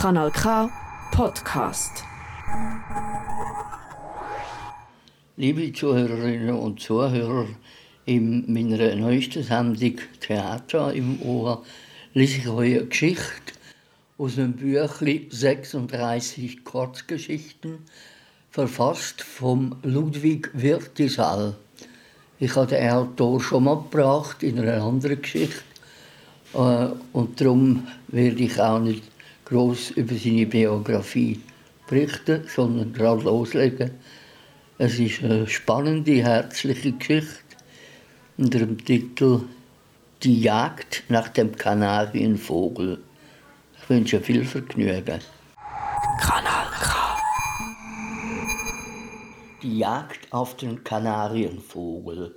Kanal K Podcast. Liebe Zuhörerinnen und Zuhörer, in meiner neuesten Sendung Theater im Ohr lese ich euch eine Geschichte aus einem Büchlein 36 Kurzgeschichten, verfasst von Ludwig Wirtisal. Ich habe den Autor schon mal gebracht in einer anderen Geschichte äh, und darum werde ich auch nicht groß über seine Biografie berichten, sondern gerade loslegen. Es ist eine spannende, herzliche Geschichte unter dem Titel Die Jagd nach dem Kanarienvogel. Ich wünsche viel Vergnügen. Kanal K. Die Jagd auf den Kanarienvogel.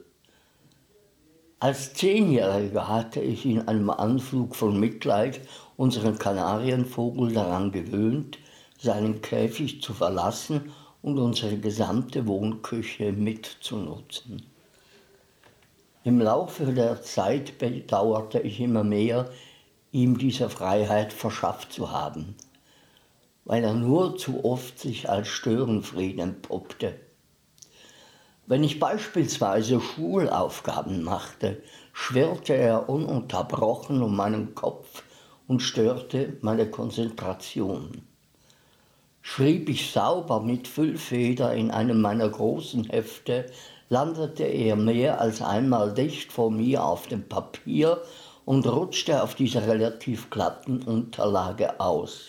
Als Zehnjähriger hatte ich in einem Anflug von Mitleid unseren Kanarienvogel daran gewöhnt, seinen Käfig zu verlassen und unsere gesamte Wohnküche mitzunutzen. Im Laufe der Zeit bedauerte ich immer mehr, ihm diese Freiheit verschafft zu haben, weil er nur zu oft sich als Störenfried entpuppte. Wenn ich beispielsweise Schulaufgaben machte, schwirrte er ununterbrochen um meinen Kopf und störte meine Konzentration. Schrieb ich sauber mit Füllfeder in einem meiner großen Hefte, landete er mehr als einmal dicht vor mir auf dem Papier und rutschte auf dieser relativ glatten Unterlage aus.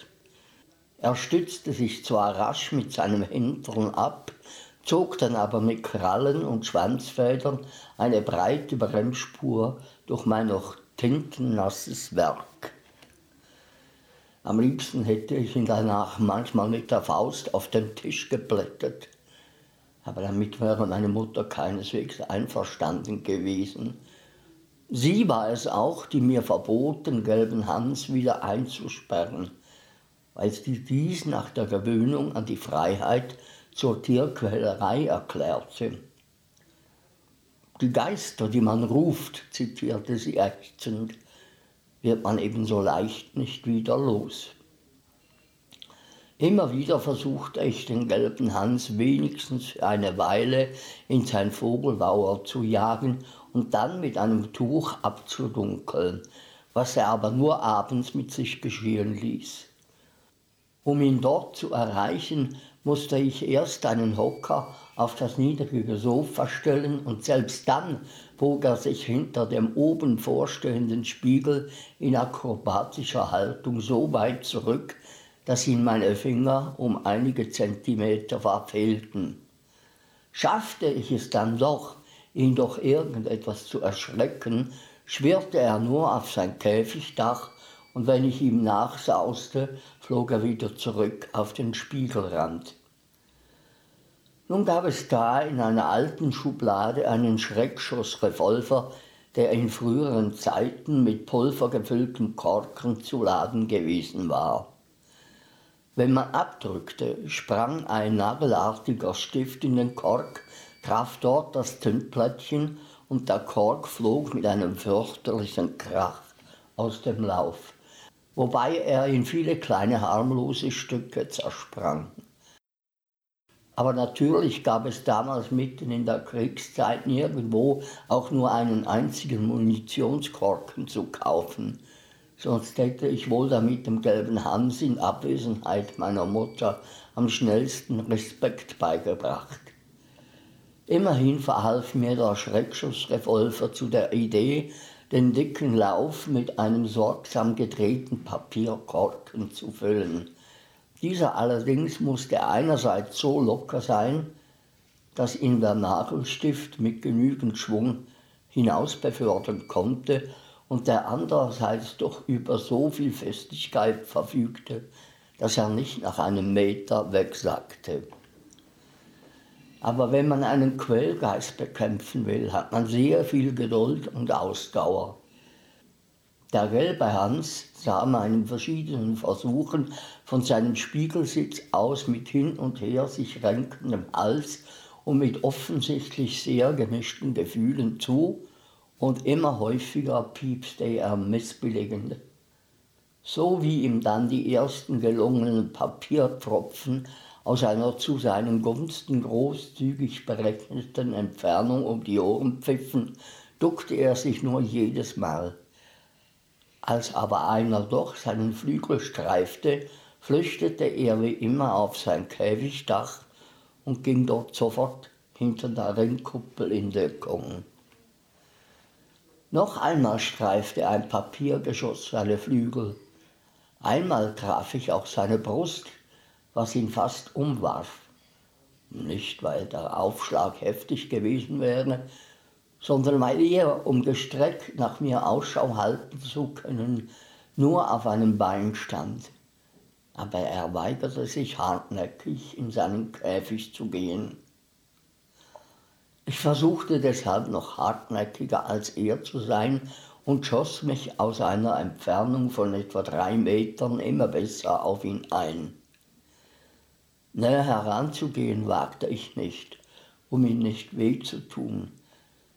Er stützte sich zwar rasch mit seinem Hintern ab, zog dann aber mit Krallen und Schwanzfedern eine breite Bremsspur durch mein noch tintennasses Werk. Am liebsten hätte ich ihn danach manchmal mit der Faust auf den Tisch geblättert, aber damit wäre meine Mutter keineswegs einverstanden gewesen. Sie war es auch, die mir verboten, gelben Hans wieder einzusperren, weil sie dies nach der Gewöhnung an die Freiheit zur Tierquälerei erklärte. Die Geister, die man ruft, zitierte sie ächzend, wird man ebenso leicht nicht wieder los. Immer wieder versuchte ich den gelben Hans wenigstens eine Weile in sein Vogelbauer zu jagen und dann mit einem Tuch abzudunkeln, was er aber nur abends mit sich geschehen ließ. Um ihn dort zu erreichen, musste ich erst einen Hocker auf das niedrige Sofa stellen und selbst dann bog er sich hinter dem oben vorstehenden Spiegel in akrobatischer Haltung so weit zurück, dass ihm meine Finger um einige Zentimeter verfehlten. Schaffte ich es dann doch, ihn durch irgendetwas zu erschrecken, schwirrte er nur auf sein Käfigdach und wenn ich ihm nachsauste, flog er wieder zurück auf den Spiegelrand. Nun gab es da in einer alten Schublade einen Schreckschussrevolver, der in früheren Zeiten mit pulvergefüllten Korken zu laden gewesen war. Wenn man abdrückte, sprang ein nagelartiger Stift in den Kork, traf dort das Tintplättchen und der Kork flog mit einem fürchterlichen Krach aus dem Lauf wobei er in viele kleine harmlose Stücke zersprang. Aber natürlich gab es damals mitten in der Kriegszeit nirgendwo auch nur einen einzigen Munitionskorken zu kaufen. Sonst hätte ich wohl damit dem gelben Hans in Abwesenheit meiner Mutter am schnellsten Respekt beigebracht. Immerhin verhalf mir der Schreckschussrevolver zu der Idee, den dicken Lauf mit einem sorgsam gedrehten Papierkorken zu füllen. Dieser allerdings musste einerseits so locker sein, dass ihn der Nagelstift mit genügend Schwung hinausbefördern konnte und der andererseits doch über so viel Festigkeit verfügte, dass er nicht nach einem Meter wegsackte. Aber wenn man einen Quellgeist bekämpfen will, hat man sehr viel Geduld und Ausdauer. Der gelbe Hans sah meinen verschiedenen Versuchen von seinem Spiegelsitz aus mit hin und her sich renkendem Hals und mit offensichtlich sehr gemischten Gefühlen zu und immer häufiger piepste er missbilligend. so wie ihm dann die ersten gelungenen Papiertropfen aus einer zu seinen Gunsten großzügig berechneten Entfernung um die Ohren pfiffen, duckte er sich nur jedes Mal. Als aber einer doch seinen Flügel streifte, flüchtete er wie immer auf sein Käfigdach und ging dort sofort hinter der Ringkuppel in Deckung. Noch einmal streifte ein Papiergeschoss seine Flügel. Einmal traf ich auch seine Brust, was ihn fast umwarf. Nicht, weil der Aufschlag heftig gewesen wäre, sondern weil er, um gestreckt nach mir Ausschau halten zu können, nur auf einem Bein stand. Aber er weigerte sich hartnäckig, in seinen Käfig zu gehen. Ich versuchte deshalb noch hartnäckiger als er zu sein und schoss mich aus einer Entfernung von etwa drei Metern immer besser auf ihn ein. Näher heranzugehen wagte ich nicht, um ihm nicht weh zu tun,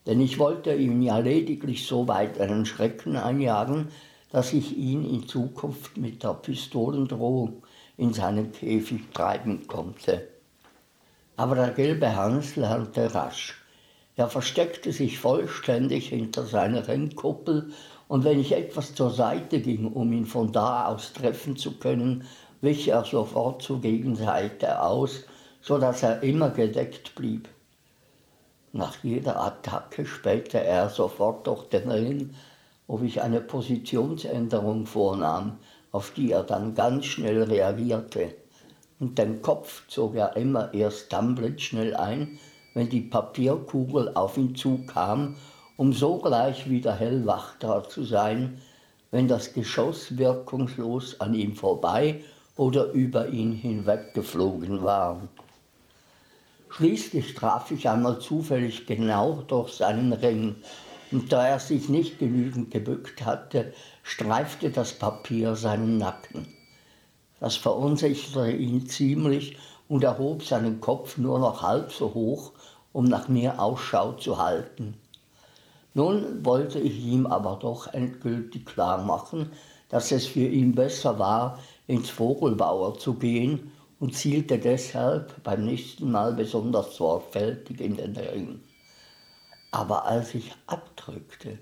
denn ich wollte ihm ja lediglich so weit einen Schrecken einjagen, dass ich ihn in Zukunft mit der Pistolendrohung in seinen Käfig treiben konnte. Aber der gelbe Hans lernte rasch. Er versteckte sich vollständig hinter seiner Rennkuppel und wenn ich etwas zur Seite ging, um ihn von da aus treffen zu können, wich er sofort zur Gegenseite aus, so dass er immer gedeckt blieb. Nach jeder Attacke spähte er sofort durch den Ring, ob ich eine Positionsänderung vornahm, auf die er dann ganz schnell reagierte. Und den Kopf zog er immer erst dann blitzschnell ein, wenn die Papierkugel auf ihn zukam, um sogleich wieder hellwach da zu sein, wenn das Geschoss wirkungslos an ihm vorbei oder über ihn hinweggeflogen war. Schließlich traf ich einmal zufällig genau durch seinen Ring, und da er sich nicht genügend gebückt hatte, streifte das Papier seinen Nacken. Das verunsicherte ihn ziemlich und er hob seinen Kopf nur noch halb so hoch, um nach mir Ausschau zu halten. Nun wollte ich ihm aber doch endgültig klar machen, dass es für ihn besser war, ins Vogelbauer zu gehen und zielte deshalb beim nächsten Mal besonders sorgfältig in den Ring. Aber als ich abdrückte,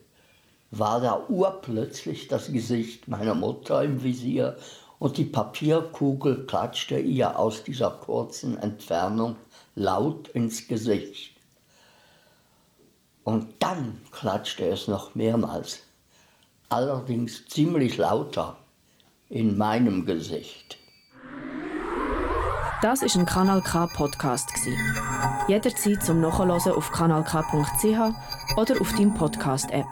war da urplötzlich das Gesicht meiner Mutter im Visier und die Papierkugel klatschte ihr aus dieser kurzen Entfernung laut ins Gesicht. Und dann klatschte es noch mehrmals, allerdings ziemlich lauter in meinem Gesicht. Das ist ein Kanal K Podcast Jederzeit zum Nachhören auf kanalk.ch oder auf deinem Podcast App.